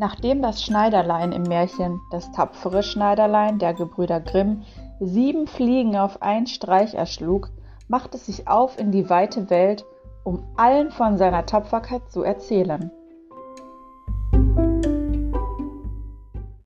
Nachdem das Schneiderlein im Märchen Das tapfere Schneiderlein der Gebrüder Grimm sieben Fliegen auf einen Streich erschlug, macht es sich auf in die weite Welt, um allen von seiner Tapferkeit zu erzählen.